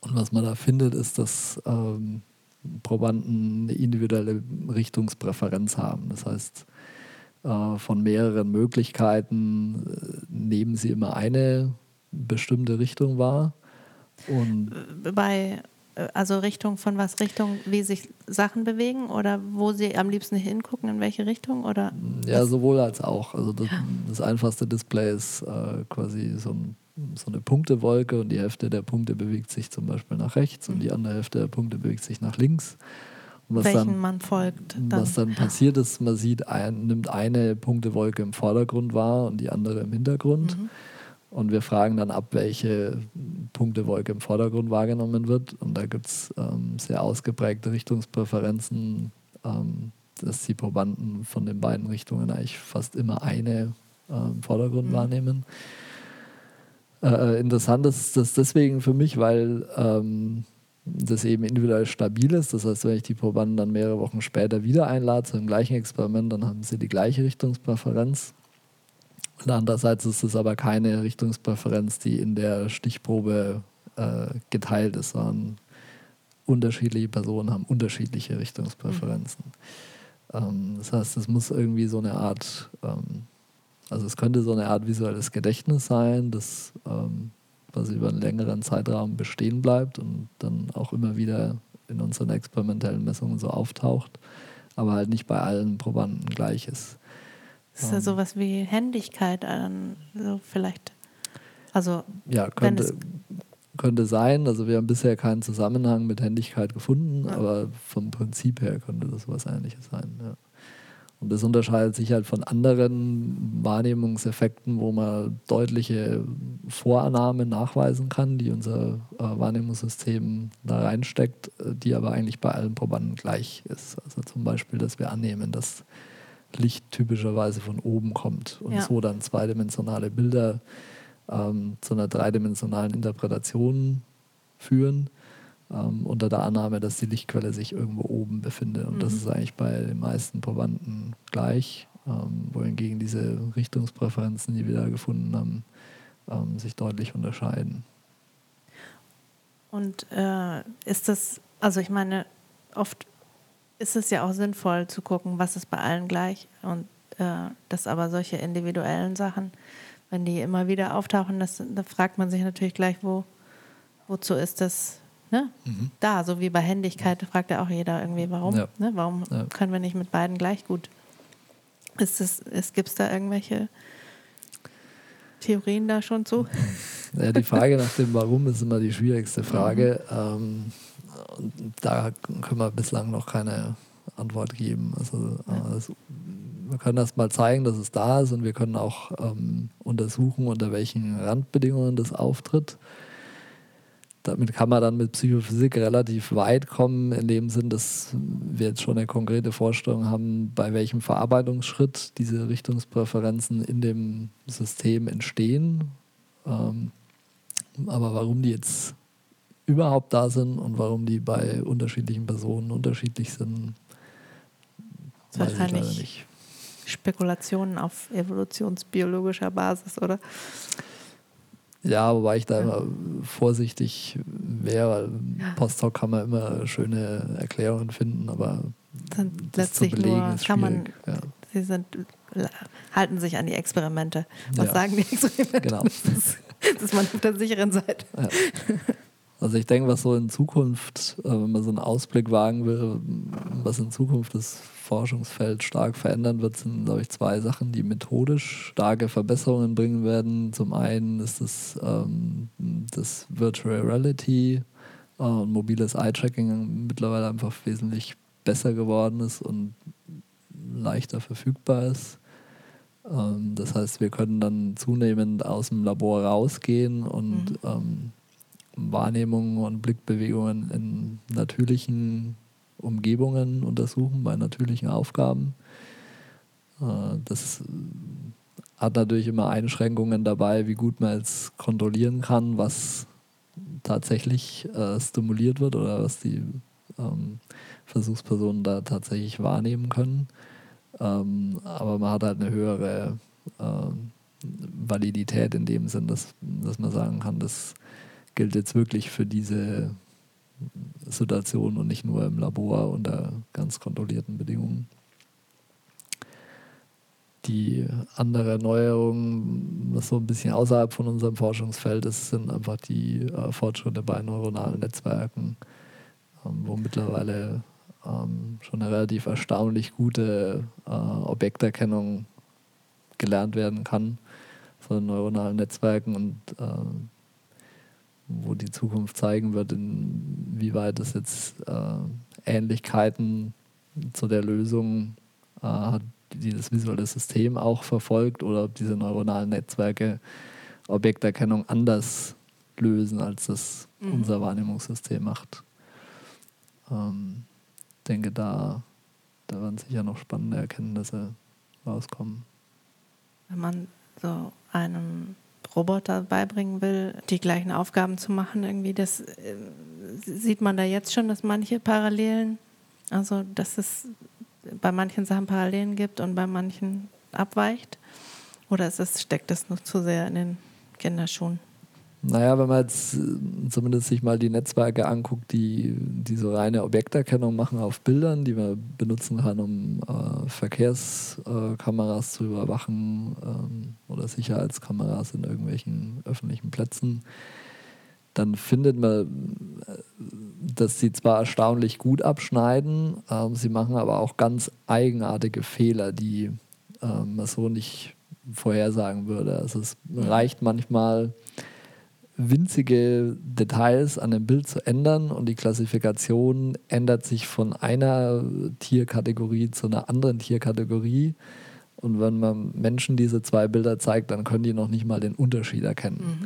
Und was man da findet, ist, dass ähm, Probanden eine individuelle Richtungspräferenz haben. Das heißt, äh, von mehreren Möglichkeiten äh, nehmen sie immer eine bestimmte Richtung wahr. Und Bei also Richtung von was Richtung, wie sich Sachen bewegen oder wo sie am liebsten hingucken, in welche Richtung oder? Ja, sowohl als auch. Also das, ja. das einfachste Display ist äh, quasi so, ein, so, eine Punktewolke und die Hälfte der Punkte bewegt sich zum Beispiel nach rechts mhm. und die andere Hälfte der Punkte bewegt sich nach links. was Welchen dann, man folgt. Dann. Was dann passiert ist, man sieht, ein, nimmt eine Punktewolke im Vordergrund wahr und die andere im Hintergrund. Mhm. Und wir fragen dann ab, welche Punktewolke im Vordergrund wahrgenommen wird. Und da gibt es ähm, sehr ausgeprägte Richtungspräferenzen, ähm, dass die Probanden von den beiden Richtungen eigentlich fast immer eine äh, im Vordergrund mhm. wahrnehmen. Äh, äh, interessant ist das deswegen für mich, weil ähm, das eben individuell stabil ist. Das heißt, wenn ich die Probanden dann mehrere Wochen später wieder einlade zu dem gleichen Experiment, dann haben sie die gleiche Richtungspräferenz. Und andererseits ist es aber keine Richtungspräferenz, die in der Stichprobe äh, geteilt ist, sondern unterschiedliche Personen haben unterschiedliche Richtungspräferenzen. Mhm. Ähm, das heißt, es muss irgendwie so eine Art, ähm, also es könnte so eine Art visuelles Gedächtnis sein, das ähm, quasi über einen längeren Zeitraum bestehen bleibt und dann auch immer wieder in unseren experimentellen Messungen so auftaucht, aber halt nicht bei allen Probanden gleich ist. Das ist ja sowas wie Händigkeit, so vielleicht. Also, ja, könnte, könnte sein. Also, wir haben bisher keinen Zusammenhang mit Händigkeit gefunden, ja. aber vom Prinzip her könnte das was Ähnliches sein. Ja. Und das unterscheidet sich halt von anderen Wahrnehmungseffekten, wo man deutliche Vorannahmen nachweisen kann, die unser äh, Wahrnehmungssystem da reinsteckt, äh, die aber eigentlich bei allen Probanden gleich ist. Also zum Beispiel, dass wir annehmen, dass Licht typischerweise von oben kommt und ja. so dann zweidimensionale Bilder ähm, zu einer dreidimensionalen Interpretation führen, ähm, unter der Annahme, dass die Lichtquelle sich irgendwo oben befindet. Und mhm. das ist eigentlich bei den meisten Probanden gleich, ähm, wohingegen diese Richtungspräferenzen, die wir da gefunden haben, ähm, sich deutlich unterscheiden. Und äh, ist das, also ich meine, oft ist es ja auch sinnvoll zu gucken, was ist bei allen gleich und äh, dass aber solche individuellen Sachen, wenn die immer wieder auftauchen, das, da fragt man sich natürlich gleich, wo, wozu ist das ne? Mhm. da? So wie bei Händigkeit fragt ja auch jeder irgendwie, warum? Ja. Ne? Warum ja. können wir nicht mit beiden gleich gut? Ist es, ist, Gibt es da irgendwelche Theorien da schon zu? Ja, die Frage nach dem Warum ist immer die schwierigste Frage. Mhm. Ähm, da können wir bislang noch keine Antwort geben. Also, ja. äh, wir können erst mal zeigen, dass es da ist und wir können auch ähm, untersuchen, unter welchen Randbedingungen das auftritt. Damit kann man dann mit Psychophysik relativ weit kommen, in dem Sinn, dass wir jetzt schon eine konkrete Vorstellung haben, bei welchem Verarbeitungsschritt diese Richtungspräferenzen in dem System entstehen. Ähm, aber warum die jetzt überhaupt da sind und warum die bei unterschiedlichen Personen unterschiedlich sind, weiß ich leider nicht. Spekulationen auf evolutionsbiologischer Basis, oder? Ja, wobei ich da immer vorsichtig wäre, weil ja. Postdoc kann man immer schöne Erklärungen finden, aber Dann das zu belegen nur, ist schwierig. Man, ja. Sie sind, halten sich an die Experimente. Was ja. sagen die Experimente? Genau. (laughs) Das ist man auf der sicheren Seite. Ja. (laughs) Also ich denke, was so in Zukunft, äh, wenn man so einen Ausblick wagen will, was in Zukunft das Forschungsfeld stark verändern wird, sind, glaube ich, zwei Sachen, die methodisch starke Verbesserungen bringen werden. Zum einen ist es ähm, das Virtual Reality äh, und mobiles Eye-Tracking mittlerweile einfach wesentlich besser geworden ist und leichter verfügbar ist. Ähm, das heißt, wir können dann zunehmend aus dem Labor rausgehen und mhm. ähm, Wahrnehmungen und Blickbewegungen in natürlichen Umgebungen untersuchen, bei natürlichen Aufgaben. Äh, das hat natürlich immer Einschränkungen dabei, wie gut man jetzt kontrollieren kann, was tatsächlich äh, stimuliert wird oder was die ähm, Versuchspersonen da tatsächlich wahrnehmen können. Ähm, aber man hat halt eine höhere äh, Validität in dem Sinn, dass, dass man sagen kann, das gilt jetzt wirklich für diese Situation und nicht nur im Labor unter ganz kontrollierten Bedingungen. Die andere Neuerung, was so ein bisschen außerhalb von unserem Forschungsfeld ist, sind einfach die äh, Fortschritte bei neuronalen Netzwerken, ähm, wo mittlerweile ähm, schon eine relativ erstaunlich gute äh, Objekterkennung gelernt werden kann von neuronalen Netzwerken und äh, wo die Zukunft zeigen wird, inwieweit es jetzt äh, Ähnlichkeiten zu der Lösung äh, hat, die das visuelle System auch verfolgt oder ob diese neuronalen Netzwerke Objekterkennung anders lösen, als das mhm. unser Wahrnehmungssystem macht. Ähm, denke, da, da werden sicher noch spannende Erkenntnisse rauskommen. Wenn man so einem Roboter beibringen will, die gleichen Aufgaben zu machen, irgendwie, das äh, sieht man da jetzt schon, dass manche Parallelen, also dass es bei manchen Sachen Parallelen gibt und bei manchen abweicht? Oder ist es, steckt das noch zu sehr in den Kinderschuhen? Naja, wenn man jetzt äh, zumindest sich mal die Netzwerke anguckt, die, die so reine Objekterkennung machen auf Bildern, die man benutzen kann, um äh, Verkehrskameras zu überwachen ähm, oder Sicherheitskameras in irgendwelchen öffentlichen Plätzen, dann findet man, äh, dass sie zwar erstaunlich gut abschneiden, äh, sie machen aber auch ganz eigenartige Fehler, die äh, man so nicht vorhersagen würde. Also es reicht manchmal winzige Details an dem Bild zu ändern und die Klassifikation ändert sich von einer Tierkategorie zu einer anderen Tierkategorie. Und wenn man Menschen diese zwei Bilder zeigt, dann können die noch nicht mal den Unterschied erkennen.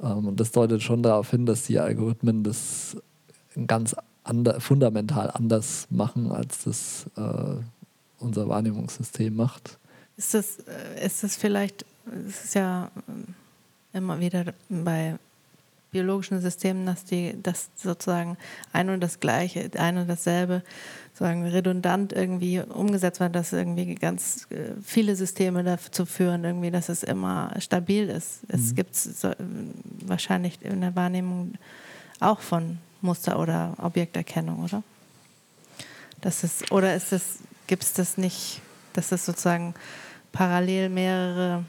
Mhm. Ähm, und das deutet schon darauf hin, dass die Algorithmen das ganz ander, fundamental anders machen, als das äh, unser Wahrnehmungssystem macht. Ist das, äh, ist das vielleicht, es ist ja immer wieder bei biologischen Systemen, dass die das sozusagen ein und das gleiche, ein und dasselbe sozusagen redundant irgendwie umgesetzt wird, dass irgendwie ganz äh, viele Systeme dazu führen, irgendwie, dass es immer stabil ist. Mhm. Es gibt so, wahrscheinlich in der Wahrnehmung auch von Muster- oder Objekterkennung, oder? Das ist, oder ist es, gibt es das nicht, dass es sozusagen parallel mehrere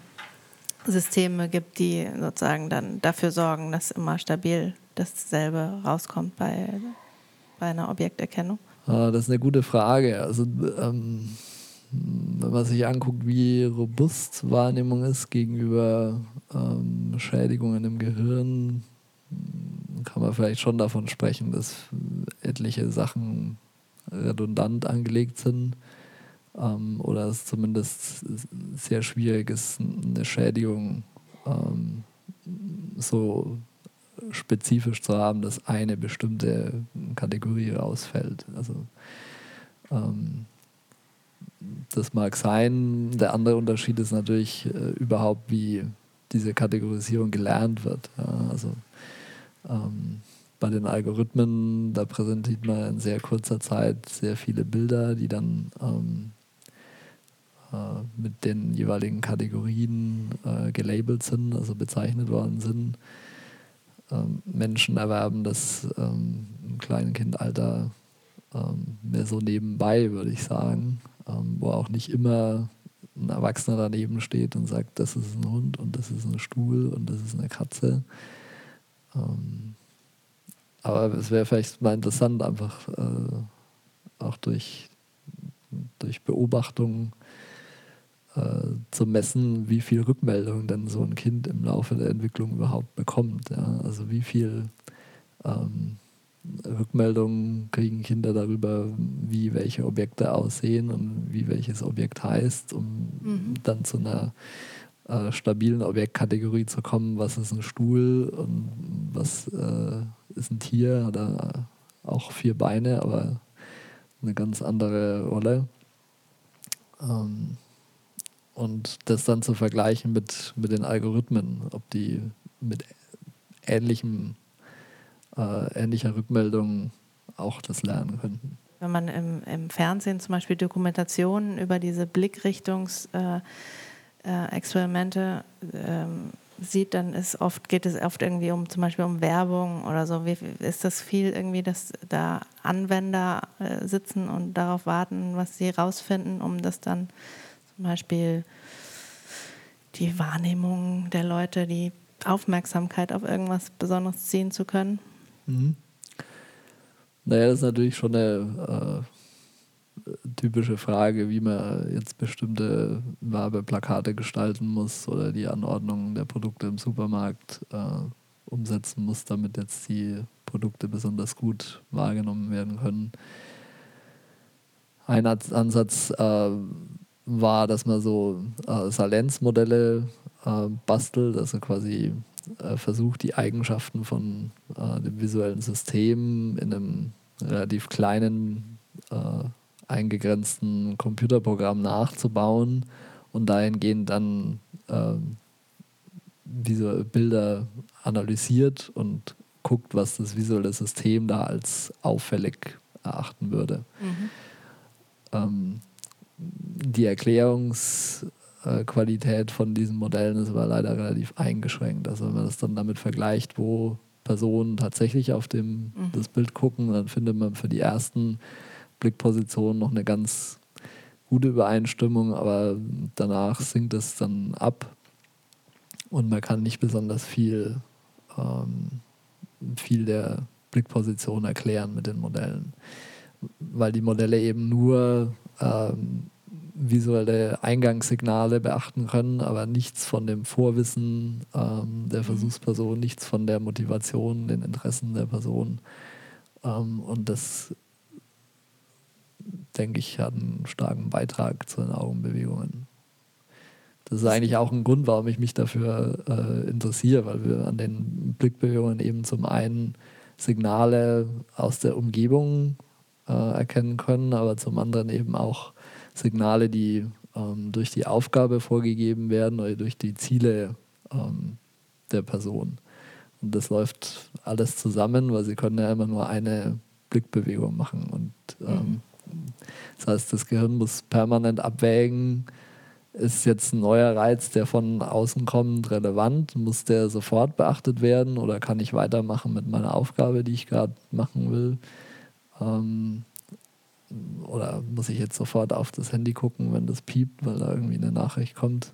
Systeme gibt, die sozusagen dann dafür sorgen, dass immer stabil dasselbe rauskommt bei, bei einer Objekterkennung? Ah, das ist eine gute Frage. Also ähm, wenn man sich anguckt, wie robust Wahrnehmung ist gegenüber ähm, Schädigungen im Gehirn, kann man vielleicht schon davon sprechen, dass etliche Sachen redundant angelegt sind ähm, oder es zumindest sehr schwierig ist, eine Schädigung ähm, so spezifisch zu haben, dass eine bestimmte Kategorie rausfällt. Also ähm, das mag sein. Der andere Unterschied ist natürlich äh, überhaupt, wie diese Kategorisierung gelernt wird. Ja, also ähm, bei den Algorithmen, da präsentiert man in sehr kurzer Zeit sehr viele Bilder, die dann ähm, äh, mit den jeweiligen Kategorien äh, gelabelt sind, also bezeichnet worden sind. Ähm, Menschen erwerben das ähm, im kleinen Kindalter ähm, mehr so nebenbei, würde ich sagen, wo auch nicht immer ein Erwachsener daneben steht und sagt, das ist ein Hund und das ist ein Stuhl und das ist eine Katze. Aber es wäre vielleicht mal interessant, einfach äh, auch durch, durch Beobachtung äh, zu messen, wie viel Rückmeldung denn so ein Kind im Laufe der Entwicklung überhaupt bekommt. Ja? Also wie viel ähm, Rückmeldungen kriegen Kinder darüber, wie welche Objekte aussehen und wie welches Objekt heißt, um mhm. dann zu einer äh, stabilen Objektkategorie zu kommen, was ist ein Stuhl und was äh, ist ein Tier, hat er auch vier Beine, aber eine ganz andere Rolle. Ähm, und das dann zu vergleichen mit, mit den Algorithmen, ob die mit ähnlichem, äh, ähnlicher Rückmeldung auch das lernen könnten. Wenn man im, im Fernsehen zum Beispiel Dokumentationen über diese Blickrichtungsexperimente äh, äh, ähm, sieht, dann ist oft, geht es oft irgendwie um zum Beispiel um Werbung oder so. Wie, ist das viel irgendwie, dass da Anwender äh, sitzen und darauf warten, was sie rausfinden, um das dann zum Beispiel die Wahrnehmung der Leute, die Aufmerksamkeit auf irgendwas Besonderes ziehen zu können? Mhm. Naja, das ist natürlich schon eine äh, typische Frage, wie man jetzt bestimmte Werbeplakate gestalten muss oder die Anordnung der Produkte im Supermarkt äh, umsetzen muss, damit jetzt die Produkte besonders gut wahrgenommen werden können. Ein Ansatz äh, war, dass man so äh, Salenzmodelle äh, bastelt, also quasi äh, versucht, die Eigenschaften von äh, dem visuellen System in einem relativ kleinen, äh, eingegrenzten Computerprogramm nachzubauen und dahingehend dann ähm, diese Bilder analysiert und guckt, was das visuelle System da als auffällig erachten würde. Mhm. Ähm, die Erklärungsqualität von diesen Modellen ist aber leider relativ eingeschränkt. Also wenn man das dann damit vergleicht, wo Personen tatsächlich auf dem, mhm. das Bild gucken, dann findet man für die ersten Blickpositionen noch eine ganz gute Übereinstimmung, aber danach sinkt es dann ab und man kann nicht besonders viel, ähm, viel der Blickposition erklären mit den Modellen, weil die Modelle eben nur ähm, visuelle Eingangssignale beachten können, aber nichts von dem Vorwissen ähm, der mhm. Versuchsperson, nichts von der Motivation, den Interessen der Person. Ähm, und das, denke ich, hat einen starken Beitrag zu den Augenbewegungen. Das ist eigentlich auch ein Grund, warum ich mich dafür äh, interessiere, weil wir an den Blickbewegungen eben zum einen Signale aus der Umgebung äh, erkennen können, aber zum anderen eben auch Signale, die ähm, durch die Aufgabe vorgegeben werden oder durch die Ziele ähm, der Person. Und das läuft alles zusammen, weil sie können ja immer nur eine Blickbewegung machen. Und ähm, das heißt, das Gehirn muss permanent abwägen, ist jetzt ein neuer Reiz, der von außen kommt, relevant? Muss der sofort beachtet werden oder kann ich weitermachen mit meiner Aufgabe, die ich gerade machen will? Ähm, muss ich jetzt sofort auf das Handy gucken, wenn das piept, weil da irgendwie eine Nachricht kommt.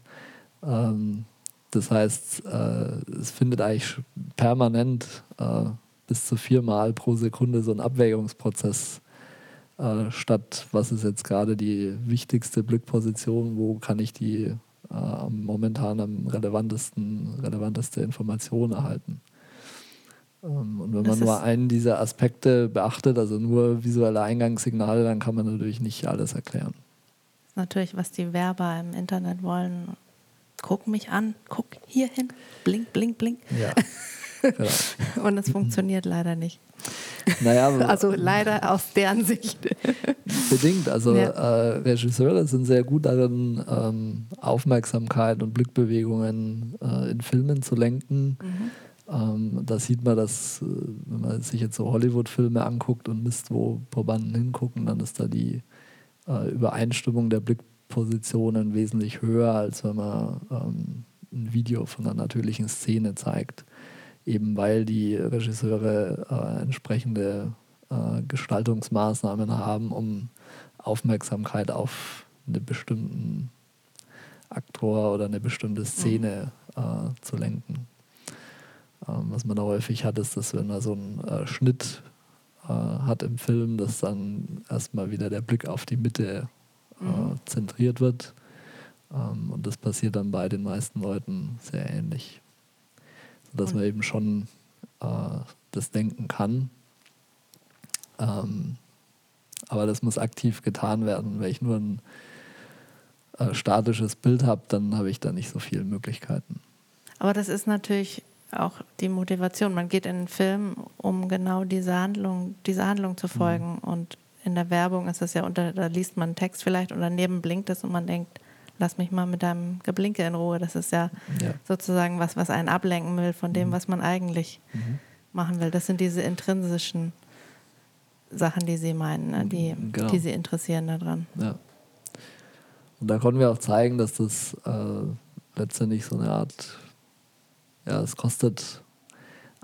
Ähm, das heißt, äh, es findet eigentlich permanent äh, bis zu viermal pro Sekunde so ein Abwägungsprozess äh, statt, was ist jetzt gerade die wichtigste Blickposition, wo kann ich die äh, momentan am relevantesten, relevanteste Information erhalten. Ähm, und wenn man nur einen dieser Aspekte beachtet, also nur visuelle Eingangssignale, dann kann man natürlich nicht alles erklären. Das ist natürlich, was die Werber im Internet wollen. Guck mich an, guck hier hin, blink, blink, blink. Ja. (laughs) Genau. Und es funktioniert leider nicht. Naja, (laughs) also leider aus deren Sicht. (laughs) Bedingt. Also ja. äh, Regisseure sind sehr gut darin, ähm, Aufmerksamkeit und Blickbewegungen äh, in Filmen zu lenken. Mhm. Ähm, da sieht man, dass, äh, wenn man sich jetzt so Hollywood-Filme anguckt und misst, wo Probanden hingucken, dann ist da die äh, Übereinstimmung der Blickpositionen wesentlich höher, als wenn man ähm, ein Video von einer natürlichen Szene zeigt. Eben weil die Regisseure äh, entsprechende äh, Gestaltungsmaßnahmen haben, um Aufmerksamkeit auf einen bestimmten Aktor oder eine bestimmte Szene mhm. zu lenken. Ähm, was man da häufig hat, ist, dass wenn man so einen äh, Schnitt äh, hat im Film, dass dann erstmal wieder der Blick auf die Mitte äh, mhm. zentriert wird. Ähm, und das passiert dann bei den meisten Leuten sehr ähnlich. Sodass man eben schon äh, das denken kann. Ähm, aber das muss aktiv getan werden. Wenn ich nur ein äh, statisches Bild habe, dann habe ich da nicht so viele Möglichkeiten. Aber das ist natürlich auch die Motivation. Man geht in einen Film, um genau diese Handlung, dieser Handlung zu folgen. Mhm. Und in der Werbung ist es ja unter, da liest man einen Text vielleicht und daneben blinkt es und man denkt, lass mich mal mit deinem Geblinke in Ruhe. Das ist ja, ja. sozusagen was, was einen ablenken will von dem, mhm. was man eigentlich mhm. machen will. Das sind diese intrinsischen Sachen, die Sie meinen, ne? die, genau. die Sie interessieren daran. Ja. Und da konnten wir auch zeigen, dass das äh, letztendlich so eine Art ja, es kostet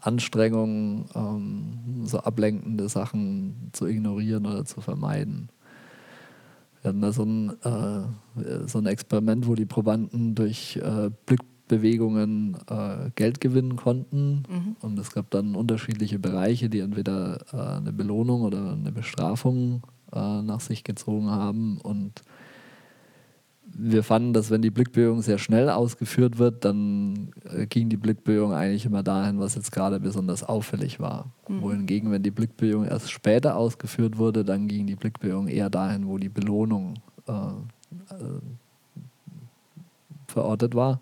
Anstrengungen, ähm, so ablenkende Sachen zu ignorieren oder zu vermeiden. Wir hatten da so ein, äh, so ein Experiment, wo die Probanden durch äh, Blickbewegungen äh, Geld gewinnen konnten. Mhm. Und es gab dann unterschiedliche Bereiche, die entweder äh, eine Belohnung oder eine Bestrafung äh, nach sich gezogen haben. Und wir fanden, dass wenn die Blickbewegung sehr schnell ausgeführt wird, dann äh, ging die Blickbewegung eigentlich immer dahin, was jetzt gerade besonders auffällig war. Mhm. Wohingegen, wenn die Blickbewegung erst später ausgeführt wurde, dann ging die Blickbewegung eher dahin, wo die Belohnung äh, äh, verortet war.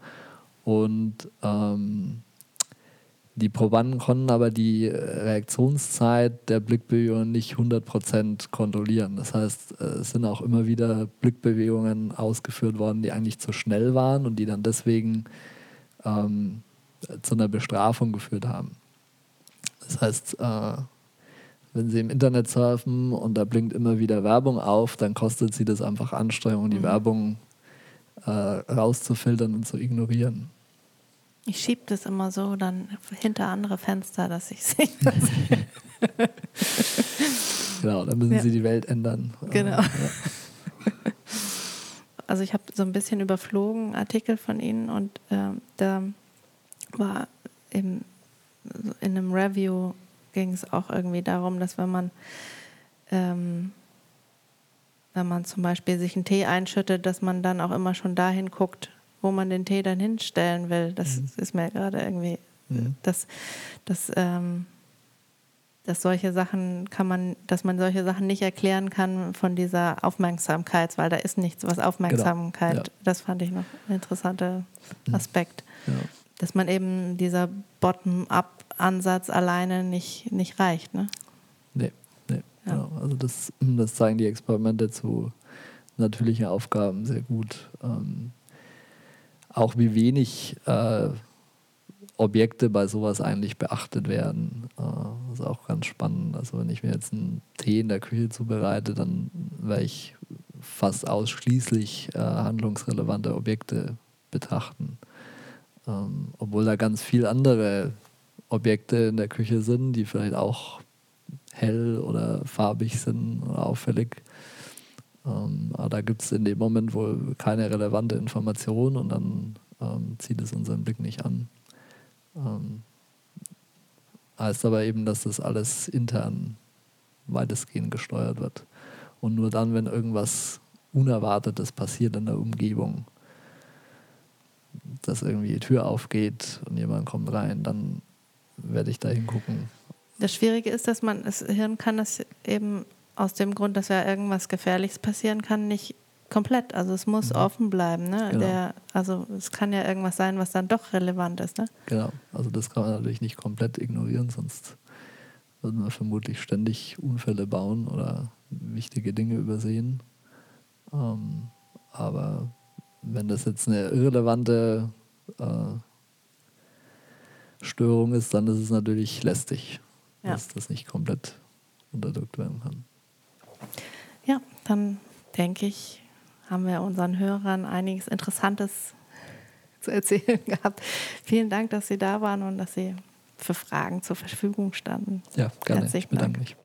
Und ähm, die Probanden konnten aber die Reaktionszeit der Blickbewegungen nicht 100% kontrollieren. Das heißt, es sind auch immer wieder Blickbewegungen ausgeführt worden, die eigentlich zu schnell waren und die dann deswegen ähm, zu einer Bestrafung geführt haben. Das heißt, äh, wenn Sie im Internet surfen und da blinkt immer wieder Werbung auf, dann kostet Sie das einfach Anstrengung, die mhm. Werbung äh, rauszufiltern und zu ignorieren. Ich schiebe das immer so dann hinter andere Fenster, dass ich sehe. (laughs) genau, dann müssen ja. Sie die Welt ändern. Genau. Ja. (laughs) Also ich habe so ein bisschen überflogen Artikel von Ihnen und äh, da war im, in einem Review ging es auch irgendwie darum, dass wenn man ähm, wenn man zum Beispiel sich einen Tee einschüttet, dass man dann auch immer schon dahin guckt, wo man den Tee dann hinstellen will. Das mhm. ist mir gerade irgendwie, mhm. dass, dass, ähm, dass solche Sachen kann man, dass man solche Sachen nicht erklären kann von dieser Aufmerksamkeit, weil da ist nichts, was Aufmerksamkeit, genau. ja. das fand ich noch ein interessanter mhm. Aspekt. Ja. Dass man eben dieser Bottom-up-Ansatz alleine nicht, nicht reicht. Ne? Nee, nee. Ja. Genau. Also das, das zeigen die Experimente zu natürlichen Aufgaben sehr gut. Ähm, auch wie wenig äh, Objekte bei sowas eigentlich beachtet werden. Äh, das ist auch ganz spannend. Also wenn ich mir jetzt einen Tee in der Küche zubereite, dann werde ich fast ausschließlich äh, handlungsrelevante Objekte betrachten. Ähm, obwohl da ganz viele andere Objekte in der Küche sind, die vielleicht auch hell oder farbig sind oder auffällig. Ähm, aber da gibt es in dem Moment wohl keine relevante Information und dann ähm, zieht es unseren Blick nicht an. Ähm, heißt aber eben, dass das alles intern weitestgehend gesteuert wird. Und nur dann, wenn irgendwas Unerwartetes passiert in der Umgebung, dass irgendwie die Tür aufgeht und jemand kommt rein, dann werde ich da hingucken. Das Schwierige ist, dass man, das Hirn kann das eben aus dem Grund, dass ja irgendwas Gefährliches passieren kann, nicht komplett. Also es muss mhm. offen bleiben. Ne? Genau. Der, also es kann ja irgendwas sein, was dann doch relevant ist. Ne? Genau, also das kann man natürlich nicht komplett ignorieren, sonst würden wir vermutlich ständig Unfälle bauen oder wichtige Dinge übersehen. Ähm, aber wenn das jetzt eine irrelevante äh, Störung ist, dann ist es natürlich lästig, ja. dass das nicht komplett unterdrückt werden kann. Ja, dann denke ich, haben wir unseren Hörern einiges Interessantes zu erzählen (laughs) gehabt. Vielen Dank, dass Sie da waren und dass Sie für Fragen zur Verfügung standen. Ja, gerne. Herzlichen ich bedanke Dank. mich.